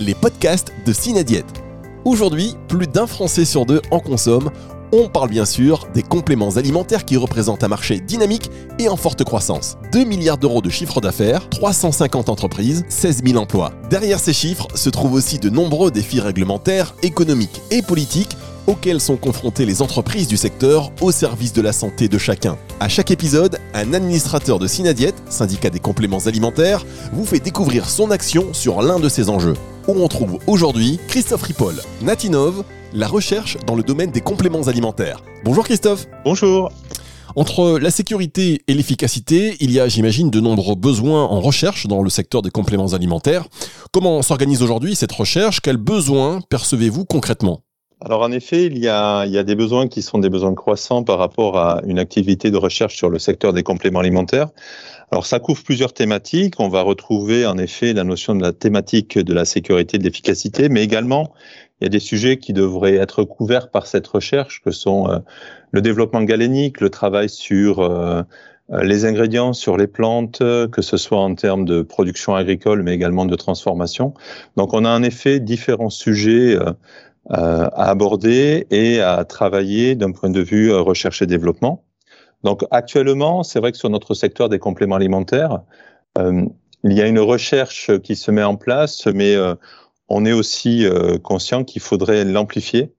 les podcasts de Cinadiète. Aujourd'hui, plus d'un Français sur deux en consomme. On parle bien sûr des compléments alimentaires qui représentent un marché dynamique et en forte croissance. 2 milliards d'euros de chiffre d'affaires, 350 entreprises, 16 000 emplois. Derrière ces chiffres se trouvent aussi de nombreux défis réglementaires, économiques et politiques auxquels sont confrontées les entreprises du secteur au service de la santé de chacun. À chaque épisode, un administrateur de Synadiète, syndicat des compléments alimentaires, vous fait découvrir son action sur l'un de ces enjeux. Où on trouve aujourd'hui Christophe Ripoll, Natinov, la recherche dans le domaine des compléments alimentaires. Bonjour Christophe. Bonjour. Entre la sécurité et l'efficacité, il y a, j'imagine, de nombreux besoins en recherche dans le secteur des compléments alimentaires. Comment s'organise aujourd'hui cette recherche? Quels besoins percevez-vous concrètement? Alors en effet, il y, a, il y a des besoins qui sont des besoins croissants par rapport à une activité de recherche sur le secteur des compléments alimentaires. Alors ça couvre plusieurs thématiques. On va retrouver en effet la notion de la thématique de la sécurité et de l'efficacité, mais également il y a des sujets qui devraient être couverts par cette recherche, que sont euh, le développement galénique, le travail sur euh, les ingrédients, sur les plantes, que ce soit en termes de production agricole, mais également de transformation. Donc on a en effet différents sujets. Euh, euh, à aborder et à travailler d'un point de vue euh, recherche et développement. Donc actuellement, c'est vrai que sur notre secteur des compléments alimentaires, euh, il y a une recherche qui se met en place, mais on est aussi conscient qu'il faudrait l'amplifier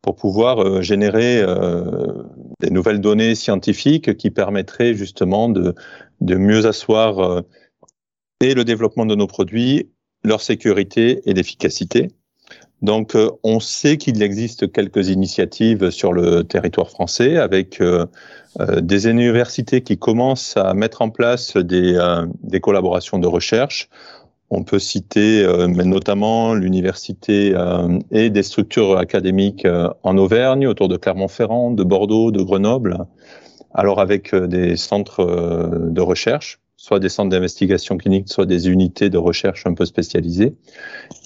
pour pouvoir générer des nouvelles données scientifiques qui permettraient justement de, de mieux asseoir et le développement de nos produits, leur sécurité et l'efficacité. Donc, euh, on sait qu'il existe quelques initiatives sur le territoire français avec euh, euh, des universités qui commencent à mettre en place des, des collaborations de recherche. On peut citer notamment l'université et des structures académiques en Auvergne, autour de Clermont-Ferrand, de Bordeaux, de Grenoble, alors avec des centres de recherche soit des centres d'investigation clinique, soit des unités de recherche un peu spécialisées.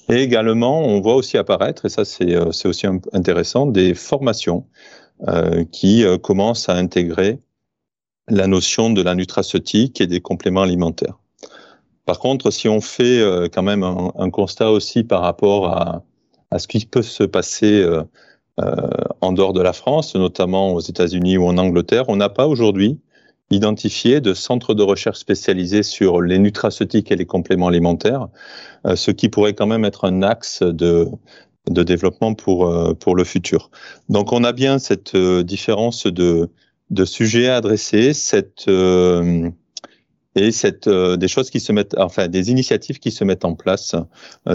Et également, on voit aussi apparaître, et ça c'est euh, aussi intéressant, des formations euh, qui euh, commencent à intégrer la notion de la nutraceutique et des compléments alimentaires. Par contre, si on fait quand même un, un, constat aussi par rapport à, à, ce qui peut se passer en dehors de la France, notamment aux États-Unis ou en Angleterre, on n'a pas aujourd'hui identifié de centres de recherche spécialisés sur les nutraceutiques et les compléments alimentaires, euh, ce qui pourrait quand même être un axe de, de développement pour, euh, pour le futur. Donc on a bien cette euh, différence de, de sujets à adresser, cette, et cette, des choses qui se mettent, enfin des initiatives qui se mettent en place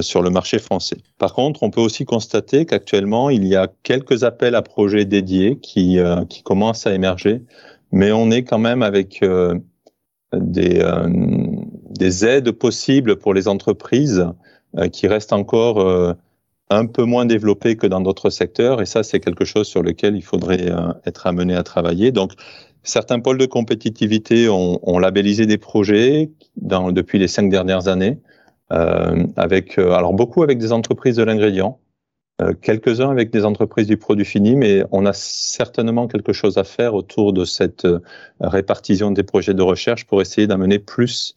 sur le marché français. Par contre, on peut aussi constater qu'actuellement il y a quelques appels à projets dédiés qui, qui commencent à émerger mais on est quand même avec euh, des, euh, des aides possibles pour les entreprises euh, qui restent encore un peu moins développées que dans d'autres secteurs, et ça, c'est quelque chose sur lequel il faudrait être amené à travailler. Donc, certains pôles de compétitivité ont, ont labellisé des projets dans, depuis les cinq dernières années, avec alors beaucoup avec des entreprises de l'ingrédient, euh, quelques-uns avec des entreprises du produit fini, mais on a certainement quelque chose à faire autour de cette euh, répartition des projets de recherche pour essayer d'amener plus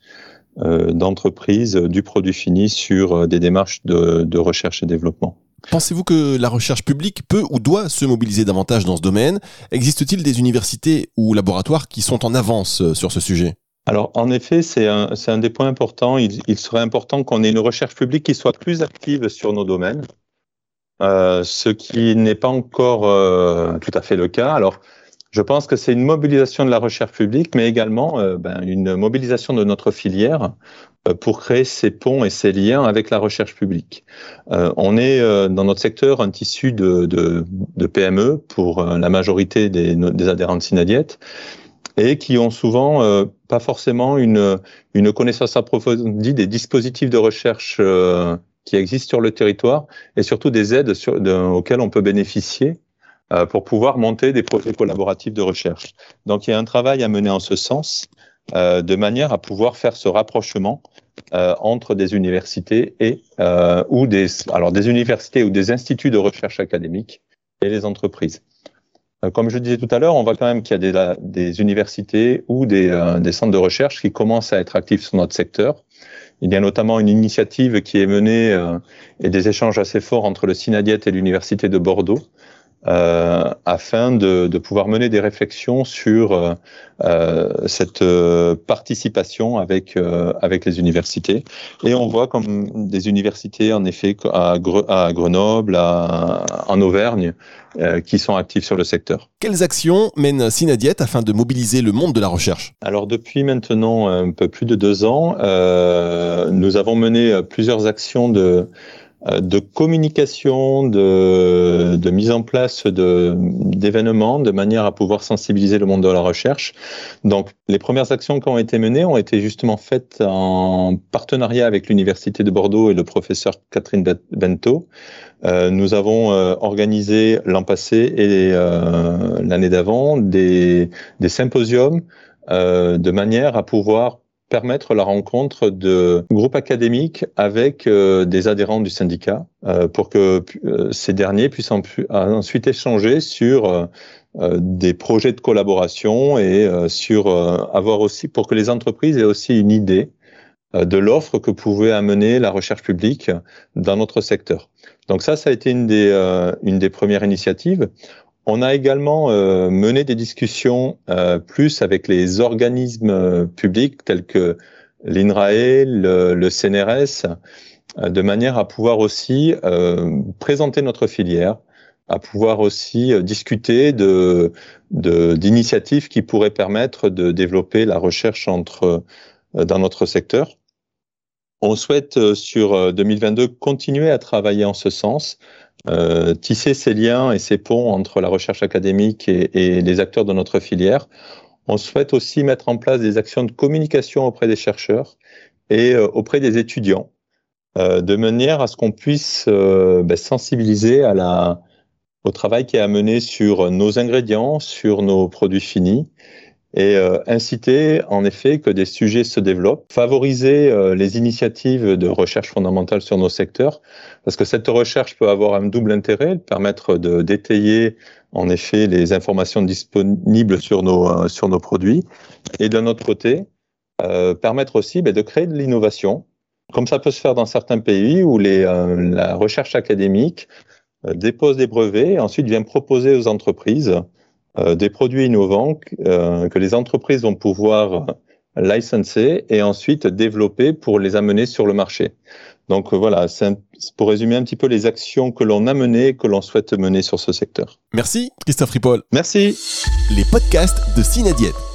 euh, d'entreprises du produit fini sur des démarches de, de recherche et développement. Pensez-vous que la recherche publique peut ou doit se mobiliser davantage dans ce domaine? Existe-t-il des universités ou laboratoires qui sont en avance sur ce sujet? Alors, en effet, c'est un, un, des points importants. Il, il serait important qu'on ait une recherche publique qui soit plus active sur nos domaines. Euh, ce qui n'est pas encore euh, tout à fait le cas. Alors, je pense que c'est une mobilisation de la recherche publique, mais également euh, ben, une mobilisation de notre filière pour créer ces ponts et ces liens avec la recherche publique. on est dans notre secteur un tissu de, de, de PME pour la majorité des, des adhérents de Synadiette et qui ont souvent pas forcément une, une connaissance approfondie des dispositifs de recherche qui existent sur le territoire et surtout des aides auxquelles on peut bénéficier euh, pour pouvoir monter des projets collaboratifs de recherche. Donc il y a un travail à mener en ce sens euh, de manière à pouvoir faire ce rapprochement euh, entre des universités et ou des alors des universités ou des instituts de recherche académique et les entreprises. Comme je disais tout à l'heure, on voit quand même qu'il y a des, universités ou des centres de recherche qui commencent à être actifs sur notre secteur Il y a notamment une initiative qui est menée et des échanges assez forts entre le Synadiet et l'Université de Bordeaux euh, afin de, de, pouvoir mener des réflexions sur euh, euh cette euh, participation avec avec les universités. Et on voit comme des universités, en effet, à, à Grenoble, à, en Auvergne, qui sont actives sur le secteur. Quelles actions mène Synadiet afin de mobiliser le monde de la recherche? Alors depuis maintenant un peu plus de deux ans, nous avons mené plusieurs actions de euh, de communication, de, de, mise en place d'événements de, manière à pouvoir sensibiliser le monde de la recherche. Donc, les premières actions qui ont été menées ont été justement faites en partenariat avec l'Université de Bordeaux et le professeur Catherine Bento. Euh, nous avons euh, organisé l'an passé et euh, l'année d'avant des, des symposiums de manière à pouvoir permettre la rencontre de groupes académiques avec euh, des adhérents du syndicat euh, pour que euh, ces derniers puissent ensuite échanger sur des projets de collaboration et sur avoir aussi pour que les entreprises aient aussi une idée de l'offre que pouvait amener la recherche publique dans notre secteur. Donc ça, ça a été une des, une des premières initiatives. On a également euh, mené des discussions euh, plus avec les organismes euh, publics tels que l'INRAE, le, CNRS, de manière à pouvoir aussi présenter notre filière, à pouvoir aussi discuter de d'initiatives qui pourraient permettre de développer la recherche dans notre secteur. On souhaite sur 2022 continuer à travailler en ce sens euh, tisser ces liens et ces ponts entre la recherche académique et, les acteurs de notre filière. On souhaite aussi mettre en place des actions de communication auprès des chercheurs et euh, auprès des étudiants, euh, de manière à ce qu'on puisse ben, sensibiliser à la, au travail qui est à mener sur nos ingrédients, sur nos produits finis, et euh, inciter en effet que des sujets se développent, favoriser euh, les initiatives de recherche fondamentale sur nos secteurs, parce que cette recherche peut avoir un double intérêt, permettre de détailler en effet les informations disponibles sur nos, euh, sur nos produits, et d'un autre côté, permettre aussi ben, de créer de l'innovation, comme ça peut se faire dans certains pays où les, la recherche académique dépose des brevets et ensuite vient proposer aux entreprises euh, des produits innovants euh, que les entreprises vont pouvoir licenser et ensuite développer pour les amener sur le marché. Donc voilà, c'est pour résumer un petit peu les actions que l'on a menées et que l'on souhaite mener sur ce secteur. Merci Christophe Ripoll. Merci. Les podcasts de Cinadiète.